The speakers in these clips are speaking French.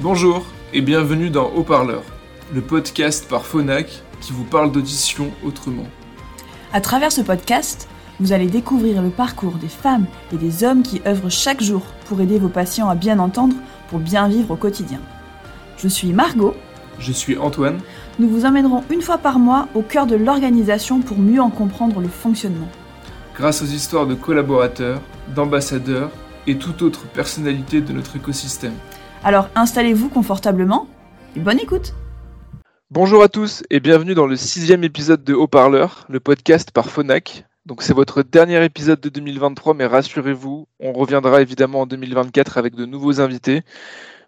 Bonjour et bienvenue dans Haut-Parleur, le podcast par Phonak qui vous parle d'audition autrement. À travers ce podcast, vous allez découvrir le parcours des femmes et des hommes qui œuvrent chaque jour pour aider vos patients à bien entendre pour bien vivre au quotidien. Je suis Margot. Je suis Antoine. Nous vous emmènerons une fois par mois au cœur de l'organisation pour mieux en comprendre le fonctionnement. Grâce aux histoires de collaborateurs, d'ambassadeurs et toute autre personnalité de notre écosystème. Alors installez-vous confortablement et bonne écoute Bonjour à tous et bienvenue dans le sixième épisode de Haut-Parleur, le podcast par Phonak. Donc c'est votre dernier épisode de 2023, mais rassurez-vous, on reviendra évidemment en 2024 avec de nouveaux invités.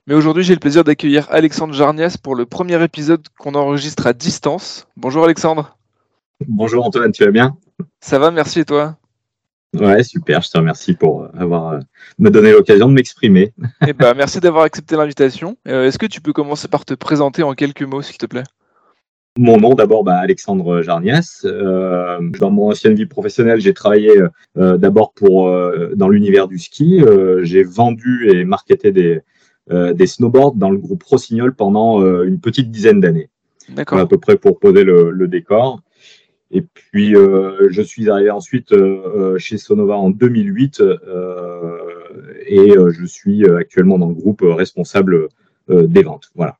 Mais aujourd'hui, j'ai le plaisir d'accueillir Alexandre Jarnias pour le premier épisode qu'on enregistre à distance. Bonjour Alexandre. Bonjour Antoine, tu vas bien? Ça va, merci et toi? Ouais, super, je te remercie pour avoir euh, me donné l'occasion de m'exprimer. Eh ben, merci d'avoir accepté l'invitation. Euh, Est-ce que tu peux commencer par te présenter en quelques mots, s'il te plaît? Mon nom d'abord, bah, Alexandre Jarnias. Euh, dans mon ancienne vie professionnelle, j'ai travaillé euh, d'abord pour euh, dans l'univers du ski. Euh, j'ai vendu et marketé des, euh, des snowboards dans le groupe Rossignol pendant une petite dizaine d'années. D'accord. À peu près pour poser le, le décor. Et puis, euh, je suis arrivé ensuite euh, chez Sonova en 2008 euh, et euh, je suis actuellement dans le groupe responsable euh, des ventes. Voilà.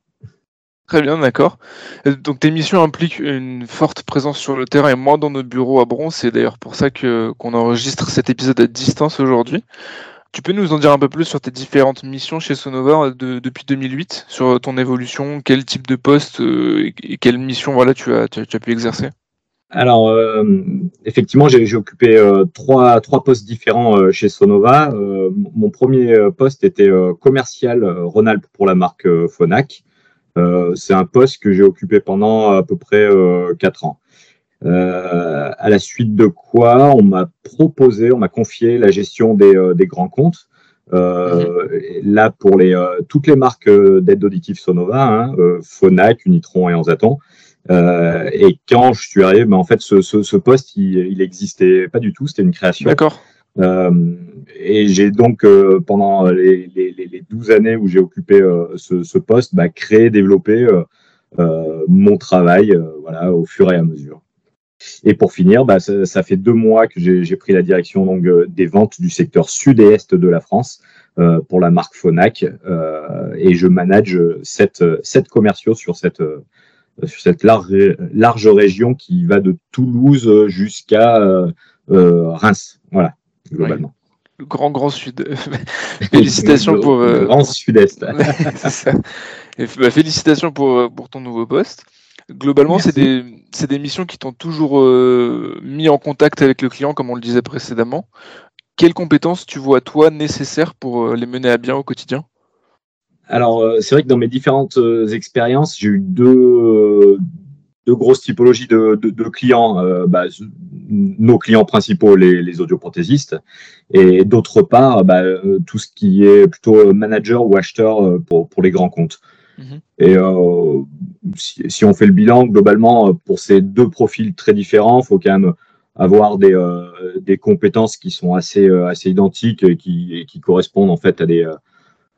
Très bien, d'accord. Euh, Donc tes missions impliquent une forte présence sur le terrain et moins dans nos bureaux à Bron. C'est d'ailleurs pour ça que qu'on enregistre cet épisode à distance aujourd'hui. Tu peux nous en dire un peu plus sur tes différentes missions chez Sonova de- depuis 2008, sur ton évolution, quel type de poste euh, et, quelle mission voilà tu as, tu as pu exercer? Alors, euh, effectivement, j'ai occupé euh, trois, trois postes différents euh, chez Sonova. Euh, mon premier poste était euh, commercial euh, Rhône-Alpes pour la marque euh, Phonak. Euh, C'est un poste que j'ai occupé pendant à peu près euh, quatre ans. Euh, à la suite de quoi, on m'a proposé, on m'a confié la gestion des, euh, des grands comptes. Euh, et Là, pour les, euh, toutes les marques euh, d'aide auditive Sonova, hein, euh, Phonak, Unitron et Anzaton. Euh, et quand je suis arrivé, ben, en fait, ce, ce, ce poste, il, il existait pas du tout. C'était une création. D'accord. Euh, et j'ai donc, euh, pendant les, les, les les 12 années où j'ai occupé ce, ce poste, bah, créé, développé mon travail voilà, au fur et à mesure. Et pour finir, bah, ça, ça fait deux mois que j'ai pris la direction donc, des ventes du secteur sud et est de la France euh, pour la marque Phonak. Euh, et je manage sept, sept commerciaux sur cette, sur cette large, large région qui va de Toulouse jusqu'à euh, euh, Reims. Voilà, globalement. Le grand grand sud. Félicitations Le- pour. le euh, grand sud-est. Bah, félicitations pour, euh, pour ton nouveau poste. Globalement, c'est des, des missions qui t'ont toujours euh, mis en contact avec le client, comme on le disait précédemment. Quelles compétences tu vois, toi, nécessaires pour euh, les mener à bien au quotidien? Alors, euh, c'est vrai que dans mes différentes euh, expériences, j'ai eu deux, euh, deux grosses typologies de, de, de clients. Euh, bah, nos clients principaux, les, les audioprothésistes, et d'autre part, bah, tout ce qui est plutôt manager ou acheteur pour, pour les grands comptes. Mhm. Et euh, si, si on fait le bilan, globalement, pour ces deux profils très différents, il faut quand même avoir des, euh, des compétences qui sont assez, assez identiques et qui, et qui correspondent en fait à des,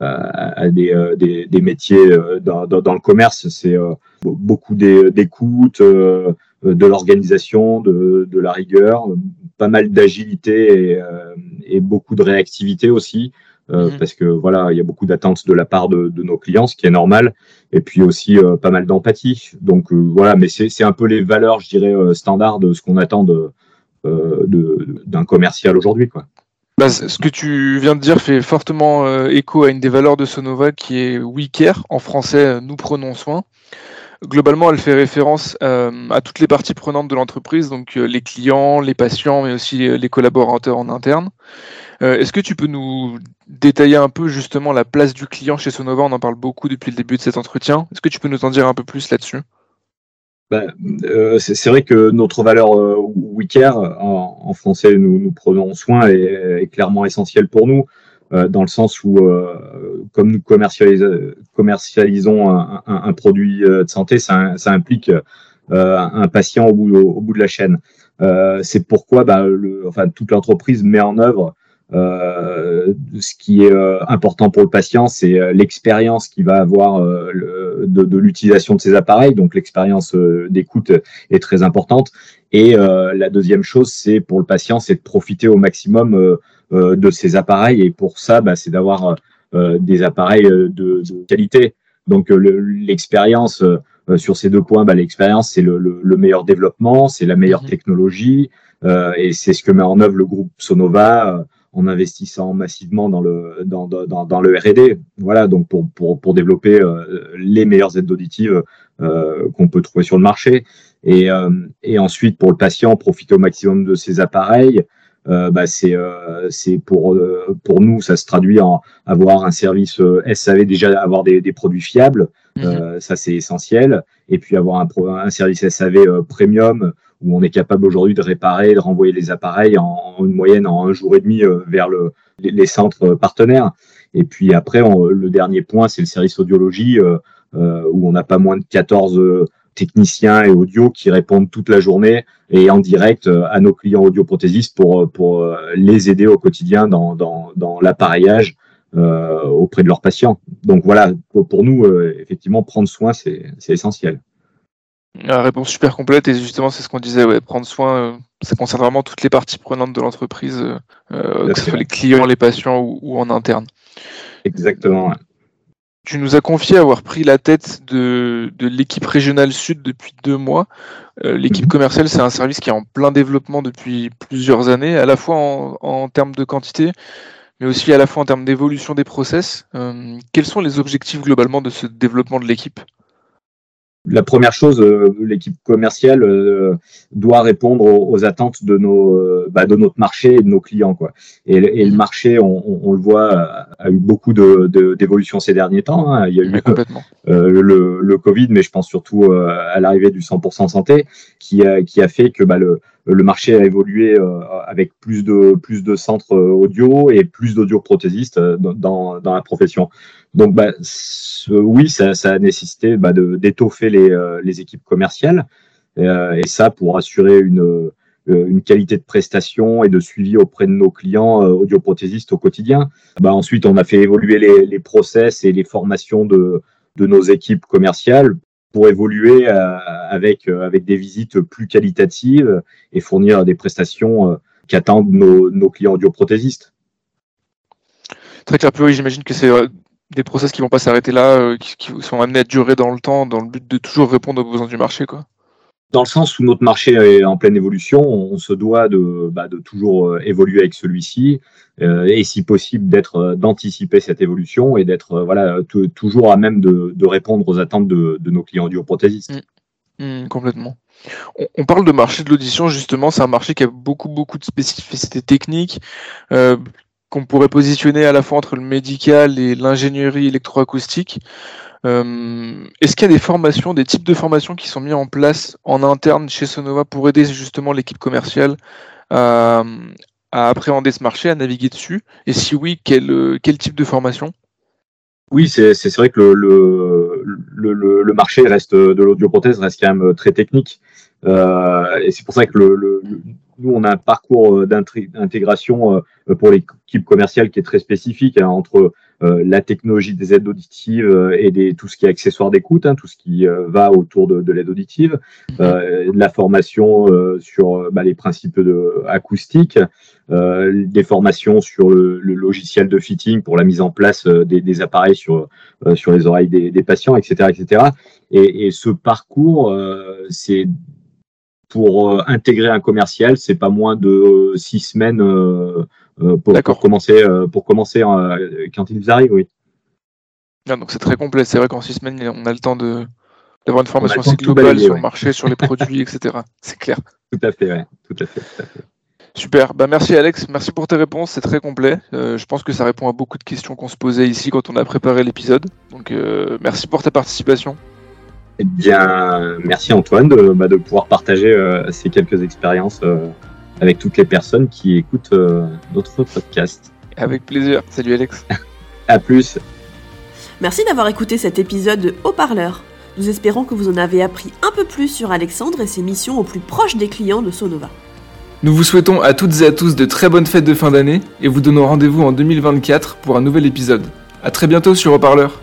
à des, euh, des, des métiers euh, dans, dans, dans le commerce. C'est euh, be- beaucoup d'é- d'écoute, de l'organisation, de, de la rigueur, pas mal d'agilité et, et beaucoup de réactivité aussi. euh, Mhm. Parce que voilà, il y a beaucoup d'attentes de la part de, de nos clients, ce qui est normal, et puis aussi euh, pas mal d'empathie. Donc euh, voilà, mais c'est un peu les valeurs, je dirais, standards de ce qu'on attend de euh, de- d'un commercial aujourd'hui, quoi. Bah, ce que tu viens de dire fait fortement euh, écho à une des valeurs de Sonova qui est We Care, en français euh, Nous prenons soin. Globalement, elle fait référence euh, à toutes les parties prenantes de l'entreprise, donc les clients, les patients, mais aussi les collaborateurs en interne. Est-ce que tu peux nous détailler un peu justement la place du client chez Sonova? On en parle beaucoup depuis le début de cet entretien. Est-ce que tu peux nous en dire un peu plus là-dessus? Ben, euh, c'est vrai que notre valeur euh, en, en français, nous, nous prenons soin, est, est clairement essentielle pour nous, euh, dans le sens où, euh, comme nous commercialis- commercialisons un, un- produit euh, de santé, ça, ça implique euh, un patient au bout, au, bout de la chaîne. C'est pourquoi bah, le, enfin, toute l'entreprise met en œuvre Euh, ce qui est euh, important pour le patient, c'est euh, l'expérience qu'il va avoir de, de l'utilisation de ces appareils. Donc l'expérience d'écoute est très importante. Et la deuxième chose, c'est pour le patient, c'est de profiter au maximum de ces appareils. Et pour ça, bah, c'est d'avoir des appareils de, de, qualité. Donc l'expérience sur ces deux points, bah, l'expérience, c'est le, le, meilleur développement, c'est la meilleure mmh. technologie, et c'est ce que met en œuvre le groupe Sonova en investissant massivement dans le dans, dans, dans le R&D. Voilà, donc pour pour, pour développer euh, les meilleures aides auditives euh, qu'on peut trouver sur le marché. Et, euh, et ensuite, pour le patient, profiter au maximum de ces appareils. bah c'est c'est pour pour nous ça se traduit en avoir un service SAV déjà avoir des, des produits fiables mhm. ça c'est essentiel et puis avoir un, un service SAV premium où on est capable aujourd'hui de réparer, de renvoyer les appareils en, une moyenne en un jour et demi euh, vers le, les, centres partenaires. Et puis après, le dernier point, c'est le service audiologie, euh, euh, où on n'a pas moins de 14 techniciens et audio qui répondent toute la journée et en direct à nos clients audioprothésistes pour, les aider au quotidien dans l'appareillage auprès de leurs patients. Donc voilà, pour, nous, effectivement, prendre soin, c'est essentiel. La réponse super complète et justement c'est ce qu'on disait, ouais, prendre soin, euh, ça concerne vraiment toutes les parties prenantes de l'entreprise, euh, euh, que ce soit les clients, les patients ou, en interne. Exactement. Tu nous as confié avoir pris la tête de, l'équipe régionale sud depuis deux mois. l'équipe mhm. commerciale, c'est un service qui est en plein développement depuis plusieurs années, à la fois en, en termes de quantité, mais aussi à la fois en termes d'évolution des process. quels sont les objectifs globalement de ce développement de l'équipe? La première chose, euh, l'équipe commerciale euh, doit répondre aux, attentes de nos, euh, bah, de notre marché et de nos clients, quoi. Et, et le marché, on, on, le voit, a eu beaucoup de d'évolution ces derniers temps. Hein. Il y a eu le, le, Covid, mais je pense surtout à l'arrivée du 100% santé, qui a, qui a fait que bah, le, le marché a évolué avec plus de plus de centres audio et plus d'audioprothésistes dans, dans la profession. Donc, bah, oui, ça, ça, a nécessité bah, d'étoffer les, euh, les, équipes commerciales, euh, et ça pour assurer une, euh, une qualité de prestation et de suivi auprès de nos clients audioprothésistes au quotidien. Bah, ensuite, on a fait évoluer les, les process et les formations de, de nos équipes commerciales pour évoluer avec, avec des visites plus qualitatives et fournir des prestations qu'attendent nos, nos clients audioprothésistes. Très clair, oui, j'imagine que c'est des process qui vont pas s'arrêter là, euh, qui, sont amenés à durer dans le temps, dans le but de toujours répondre aux besoins du marché, quoi. Dans le sens où notre marché est en pleine évolution, on se doit de, bah, toujours euh, évoluer avec celui-ci euh, et si possible d'être d'anticiper cette évolution et d'être toujours à même de, répondre aux attentes de, nos clients audioprothésistes. Mmh. Mmh, complètement. On, parle de marché de l'audition justement, c'est un marché qui a beaucoup beaucoup de spécificités techniques, qu'on pourrait positionner à la fois entre le médical et l'ingénierie électroacoustique. Euh, est-ce qu'il y a des formations, des types de formations qui sont mis en place en interne chez Sonova pour aider justement l'équipe commerciale à, appréhender ce marché, à naviguer dessus? Et si oui, quel, quel type de formation? Oui, c'est vrai que le, le, le, marché reste de l'audioprothèse reste quand même très technique. Euh, et c'est pour ça que le, nous, on a un parcours euh, d'intégration euh, pour l'équipe commerciale qui est très spécifique hein, entre la technologie des aides auditives et tout ce qui est accessoire d'écoute, hein, tout ce qui va autour de, de l'aide auditive, euh, la formation sur bah, les principes de acoustique, des formations sur le, logiciel de fitting pour la mise en place des, appareils sur, sur les oreilles des, patients, etc., etc. Et, et ce parcours, c'est pour euh, intégrer un commercial, c'est pas moins de euh, six semaines euh, pour, pour, commencer, pour commencer quand ils arrivent, oui. Ah, donc c'est très complet. C'est vrai qu'en six semaines, on a le temps de d'avoir une formation assez globale sur le marché, sur les produits, etc. C'est clair. Tout à fait, ouais. Tout à fait. Super, bah merci Alex, merci pour tes réponses, c'est très complet. je pense que ça répond à beaucoup de questions qu'on se posait ici quand on a préparé l'épisode. Donc merci pour ta participation. Eh bien, merci Antoine de, bah, de pouvoir partager euh, ces quelques expériences euh, avec toutes les personnes qui écoutent euh, notre podcast. Avec plaisir. Salut Alex. à plus. Merci d'avoir écouté cet épisode de Haut-Parleur. Nous espérons que vous en avez appris un peu plus sur Alexandre et ses missions au plus proche des clients de Sonova. Nous vous souhaitons à toutes et à tous de très bonnes fêtes de fin d'année et vous donnons rendez-vous en 2024 pour un nouvel épisode. A très bientôt sur Reparleur